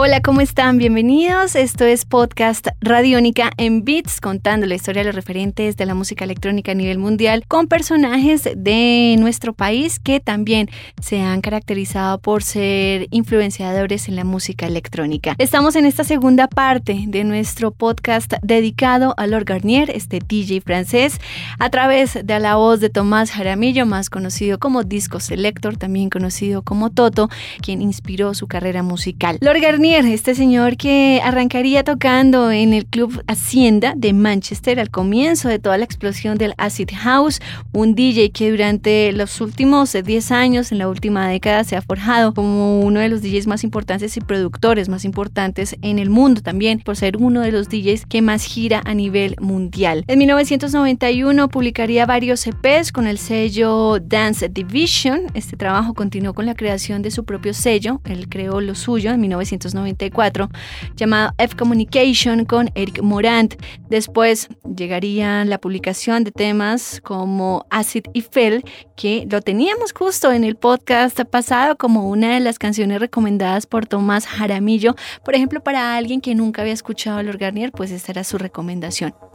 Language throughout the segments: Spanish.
Hola, ¿cómo están? Bienvenidos. Esto es Podcast Radiónica en Beats, contando la historia de los referentes de la música electrónica a nivel mundial con personajes de nuestro país que también se han caracterizado por ser influenciadores en la música electrónica. Estamos en esta segunda parte de nuestro podcast dedicado a Lord Garnier, este DJ francés, a través de la voz de Tomás Jaramillo, más conocido como Disco Selector, también conocido como Toto, quien inspiró su carrera musical. Lord Garnier este señor que arrancaría tocando en el club Hacienda de Manchester al comienzo de toda la explosión del Acid House, un DJ que durante los últimos 10 años, en la última década, se ha forjado como uno de los DJs más importantes y productores más importantes en el mundo también, por ser uno de los DJs que más gira a nivel mundial. En 1991 publicaría varios EPs con el sello Dance Division. Este trabajo continuó con la creación de su propio sello, él creó lo suyo en 1991 94 llamado F Communication con Eric Morant. Después llegaría la publicación de temas como Acid y Fell, que lo teníamos justo en el podcast pasado como una de las canciones recomendadas por Tomás Jaramillo. Por ejemplo, para alguien que nunca había escuchado a Lord Garnier, pues esta era su recomendación.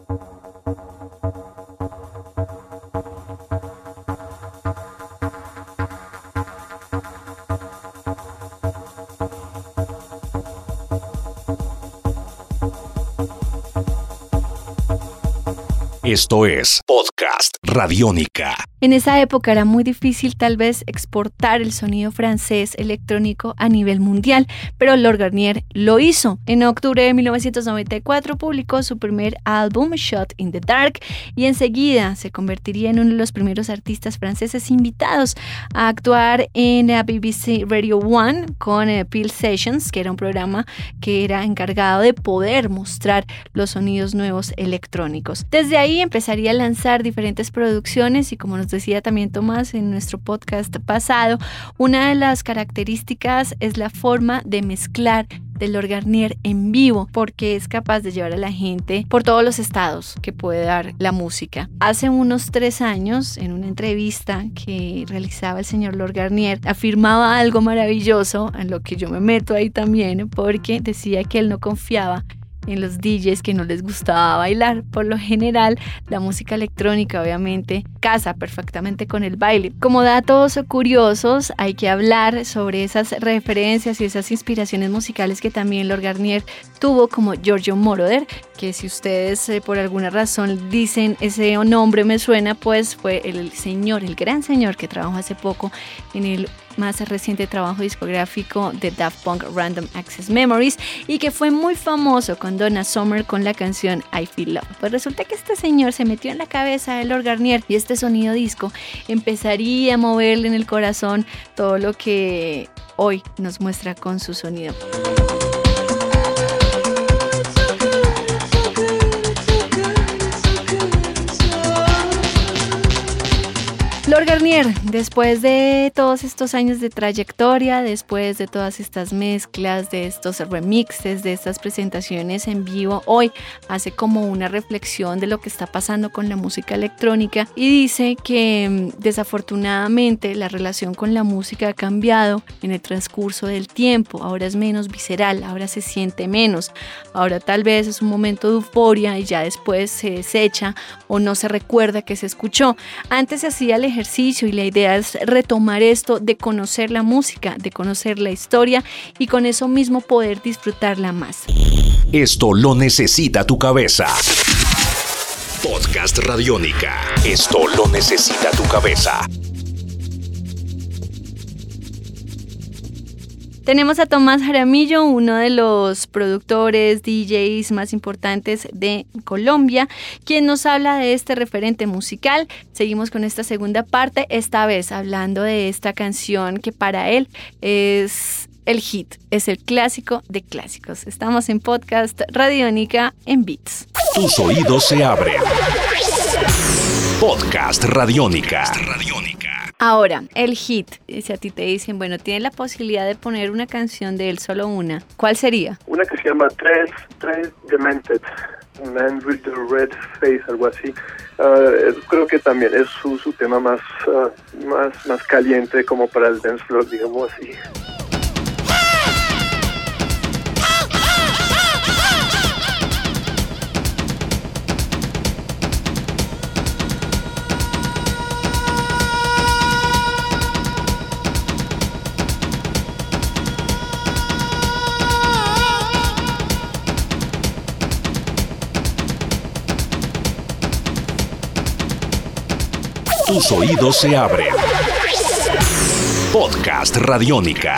Esto es Podcast Radiónica. En esa época era muy difícil tal vez exportar el sonido francés electrónico a nivel mundial, pero Lord Garnier lo hizo. En octubre de 1994 publicó su primer álbum Shot in the Dark y enseguida se convertiría en uno de los primeros artistas franceses invitados a actuar en la BBC Radio One con eh, Peel Sessions, que era un programa que era encargado de poder mostrar los sonidos nuevos electrónicos. Desde ahí empezaría a lanzar diferentes producciones y como nos decía también Tomás en nuestro podcast pasado, una de las características es la forma de mezclar del Garnier en vivo porque es capaz de llevar a la gente por todos los estados que puede dar la música. Hace unos tres años, en una entrevista que realizaba el señor Lord Garnier, afirmaba algo maravilloso en lo que yo me meto ahí también porque decía que él no confiaba en los DJs que no les gustaba bailar. Por lo general, la música electrónica obviamente casa perfectamente con el baile. Como datos curiosos, hay que hablar sobre esas referencias y esas inspiraciones musicales que también Lord Garnier tuvo como Giorgio Moroder, que si ustedes eh, por alguna razón dicen ese nombre me suena, pues fue el señor, el gran señor que trabajó hace poco en el más reciente trabajo discográfico de Daft Punk Random Access Memories y que fue muy famoso con Donna Summer con la canción I Feel Love. Pues resulta que este señor se metió en la cabeza de Lord Garnier y este sonido disco empezaría a moverle en el corazón todo lo que hoy nos muestra con su sonido. Lord Garnier, después de todos estos años de trayectoria, después de todas estas mezclas, de estos remixes, de estas presentaciones en vivo, hoy hace como una reflexión de lo que está pasando con la música electrónica y dice que mm, desafortunadamente la relación con la música ha cambiado en el transcurso del tiempo, ahora es menos visceral, ahora se siente menos, ahora tal vez es un momento de euforia y ya después se desecha o no se recuerda que se escuchó. Antes se hacía el ejercicio y la idea es retomar esto de conocer la música, de conocer la historia y con eso mismo poder disfrutarla más. Esto lo necesita tu cabeza. Podcast Radiónica. Esto lo necesita tu cabeza. Tenemos a Tomás Jaramillo, uno de los productores, DJs más importantes de Colombia, quien nos habla de este referente musical. Seguimos con esta segunda parte, esta vez hablando de esta canción que para él es el hit, es el clásico de clásicos. Estamos en podcast Radiónica en Beats. Tus oídos se abren. Podcast Radiónica. Ahora, el hit, si a ti te dicen, bueno, tienes la posibilidad de poner una canción de él, solo una, ¿cuál sería? Una que se llama Tres, Tres Demented. Man with the Red Face, algo así. Uh, creo que también es su, su tema más, uh, más, más caliente como para el dance floor, digamos así. Tus oídos se abren. Podcast Radiónica.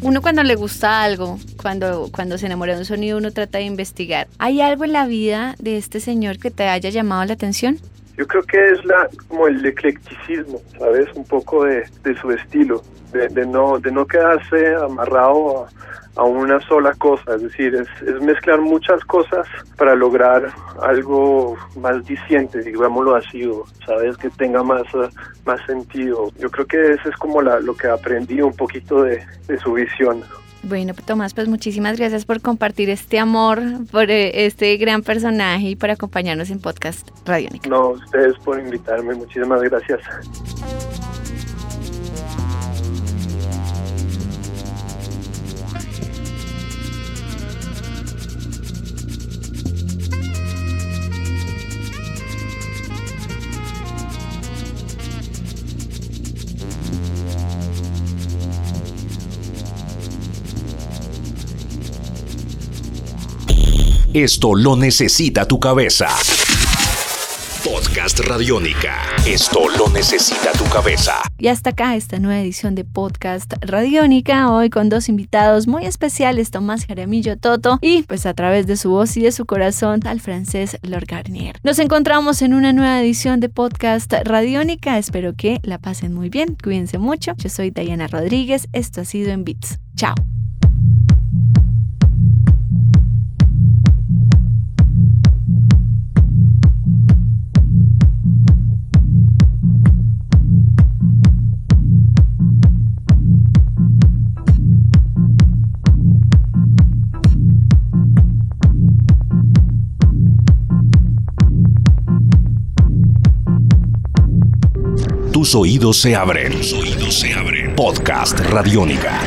Uno cuando le gusta algo, cuando, cuando se enamora de un sonido, uno trata de investigar. ¿Hay algo en la vida de este señor que te haya llamado la atención? Yo creo que es la como el eclecticismo, ¿sabes? Un poco de, de su estilo, de, de, no, de no quedarse amarrado a a una sola cosa, es decir, es, es, mezclar muchas cosas para lograr algo más diciente, digámoslo así, o, sabes, que tenga más, uh, más sentido. Yo creo que eso es como la, lo que aprendí un poquito de, de su visión. Bueno, Tomás, pues muchísimas gracias por compartir este amor por eh, este gran personaje y por acompañarnos en Podcast Radiónica. No, ustedes por invitarme, muchísimas gracias. Esto lo necesita tu cabeza. Podcast Radiónica. Esto lo necesita tu cabeza. Y hasta acá esta nueva edición de Podcast Radiónica, hoy con dos invitados muy especiales, Tomás Jaramillo Toto y pues a través de su voz y de su corazón al francés Lord Garnier. Nos encontramos en una nueva edición de Podcast Radiónica, espero que la pasen muy bien, cuídense mucho. Yo soy Diana Rodríguez, esto ha sido en Beats. Chao. Tus oídos se abren. Tus oídos se abren. Podcast Radiónica.